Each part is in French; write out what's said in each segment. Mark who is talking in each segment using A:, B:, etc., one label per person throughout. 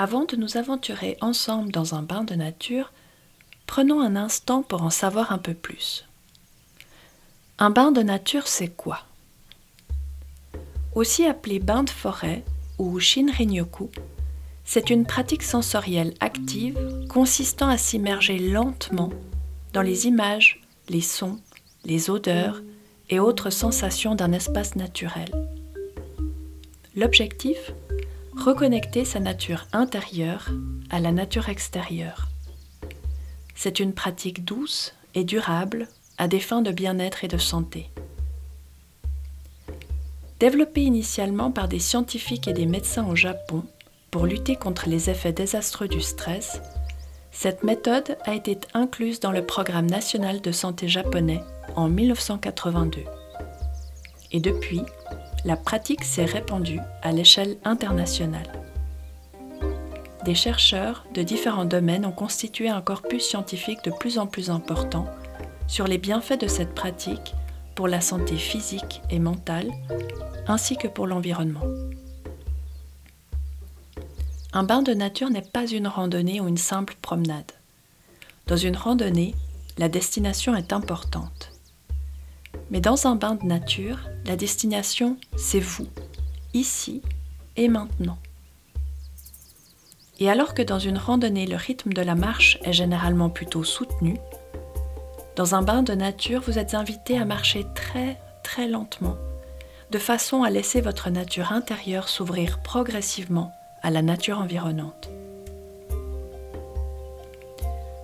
A: Avant de nous aventurer ensemble dans un bain de nature, prenons un instant pour en savoir un peu plus. Un bain de nature, c'est quoi? Aussi appelé bain de forêt ou Shinrin-yoku, c'est une pratique sensorielle active consistant à s'immerger lentement dans les images, les sons, les odeurs et autres sensations d'un espace naturel. L'objectif? Reconnecter sa nature intérieure à la nature extérieure. C'est une pratique douce et durable à des fins de bien-être et de santé. Développée initialement par des scientifiques et des médecins au Japon pour lutter contre les effets désastreux du stress, cette méthode a été incluse dans le programme national de santé japonais en 1982. Et depuis, la pratique s'est répandue à l'échelle internationale. Des chercheurs de différents domaines ont constitué un corpus scientifique de plus en plus important sur les bienfaits de cette pratique pour la santé physique et mentale, ainsi que pour l'environnement. Un bain de nature n'est pas une randonnée ou une simple promenade. Dans une randonnée, la destination est importante. Mais dans un bain de nature, la destination, c'est vous, ici et maintenant. Et alors que dans une randonnée, le rythme de la marche est généralement plutôt soutenu, dans un bain de nature, vous êtes invité à marcher très très lentement, de façon à laisser votre nature intérieure s'ouvrir progressivement à la nature environnante.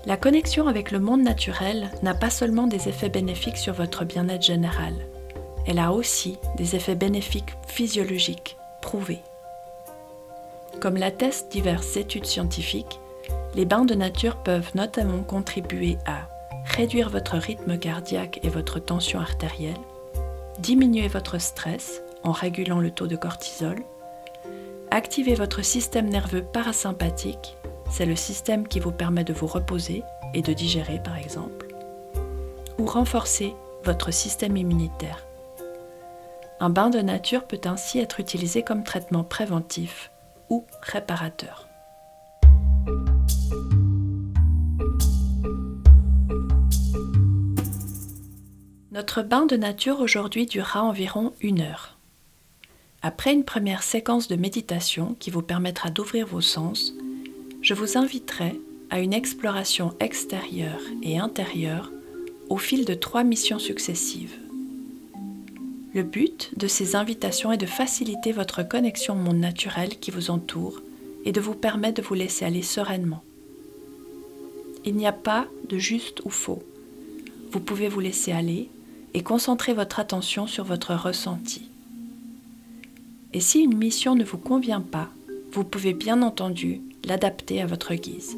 A: La connexion avec le monde naturel n'a pas seulement des effets bénéfiques sur votre bien-être général, elle a aussi des effets bénéfiques physiologiques prouvés. Comme l'attestent diverses études scientifiques, les bains de nature peuvent notamment contribuer à réduire votre rythme cardiaque et votre tension artérielle, diminuer votre stress en régulant le taux de cortisol, activer votre système nerveux parasympathique, c'est le système qui vous permet de vous reposer et de digérer par exemple, ou renforcer votre système immunitaire. Un bain de nature peut ainsi être utilisé comme traitement préventif ou réparateur. Notre bain de nature aujourd'hui durera environ une heure. Après une première séquence de méditation qui vous permettra d'ouvrir vos sens, je vous inviterai à une exploration extérieure et intérieure au fil de trois missions successives. Le but de ces invitations est de faciliter votre connexion au monde naturel qui vous entoure et de vous permettre de vous laisser aller sereinement. Il n'y a pas de juste ou faux. Vous pouvez vous laisser aller et concentrez votre attention sur votre ressenti. Et si une mission ne vous convient pas, vous pouvez bien entendu l'adapter à votre guise.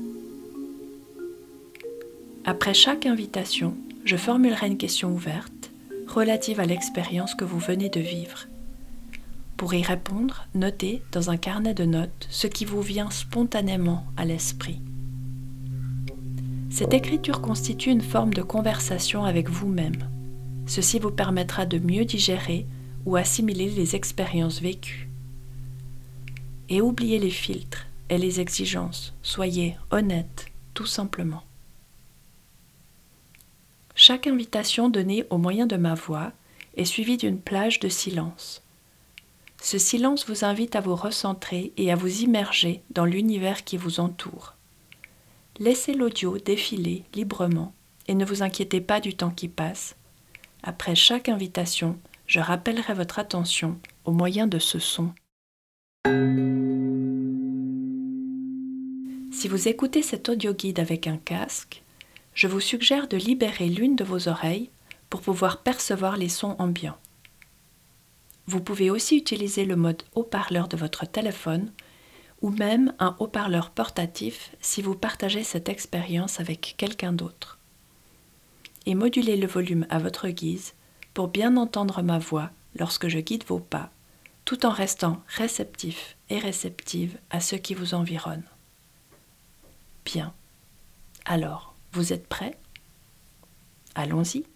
A: Après chaque invitation, je formulerai une question ouverte relative à l'expérience que vous venez de vivre. Pour y répondre, notez dans un carnet de notes ce qui vous vient spontanément à l'esprit. Cette écriture constitue une forme de conversation avec vous-même Ceci vous permettra de mieux digérer ou assimiler les expériences vécues. Et oubliez les filtres et les exigences. Soyez honnête, tout simplement. Chaque invitation donnée au moyen de ma voix est suivie d'une plage de silence. Ce silence vous invite à vous recentrer et à vous immerger dans l'univers qui vous entoure. Laissez l'audio défiler librement et ne vous inquiétez pas du temps qui passe, après chaque invitation, je rappellerai votre attention au moyen de ce son. Si vous écoutez cet audio guide avec un casque, je vous suggère de libérer l'une de vos oreilles pour pouvoir percevoir les sons ambiants. Vous pouvez aussi utiliser le mode haut-parleur de votre téléphone ou même un haut-parleur portatif si vous partagez cette expérience avec quelqu'un d'autre et modulez le volume à votre guise pour bien entendre ma voix lorsque je guide vos pas, tout en restant réceptif et réceptive à ce qui vous environne. Bien. Alors, vous êtes prêts? Allons-y.